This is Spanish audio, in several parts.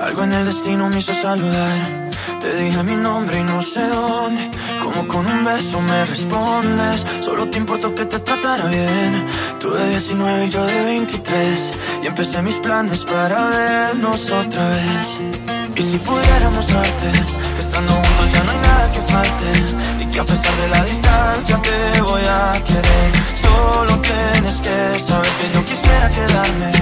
Algo en el destino me hizo saludar. Te dije mi nombre y no sé dónde. Como con un beso me respondes. Solo te importó que te tratara bien. Tú de 19 y yo de 23. Y empecé mis planes para vernos otra vez. Y si pudiéramos darte que estando juntos ya no hay nada que falte. Y que a pesar de la distancia te voy a querer. Solo tienes que saber que yo quisiera quedarme.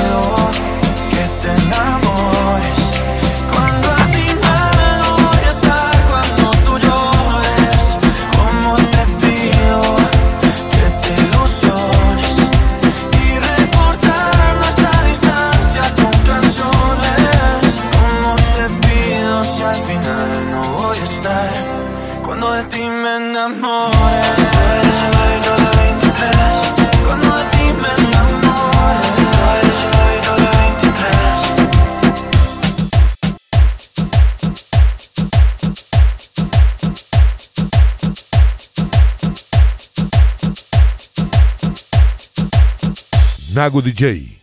voy a estar Cuando de ti me enamore Nago DJ.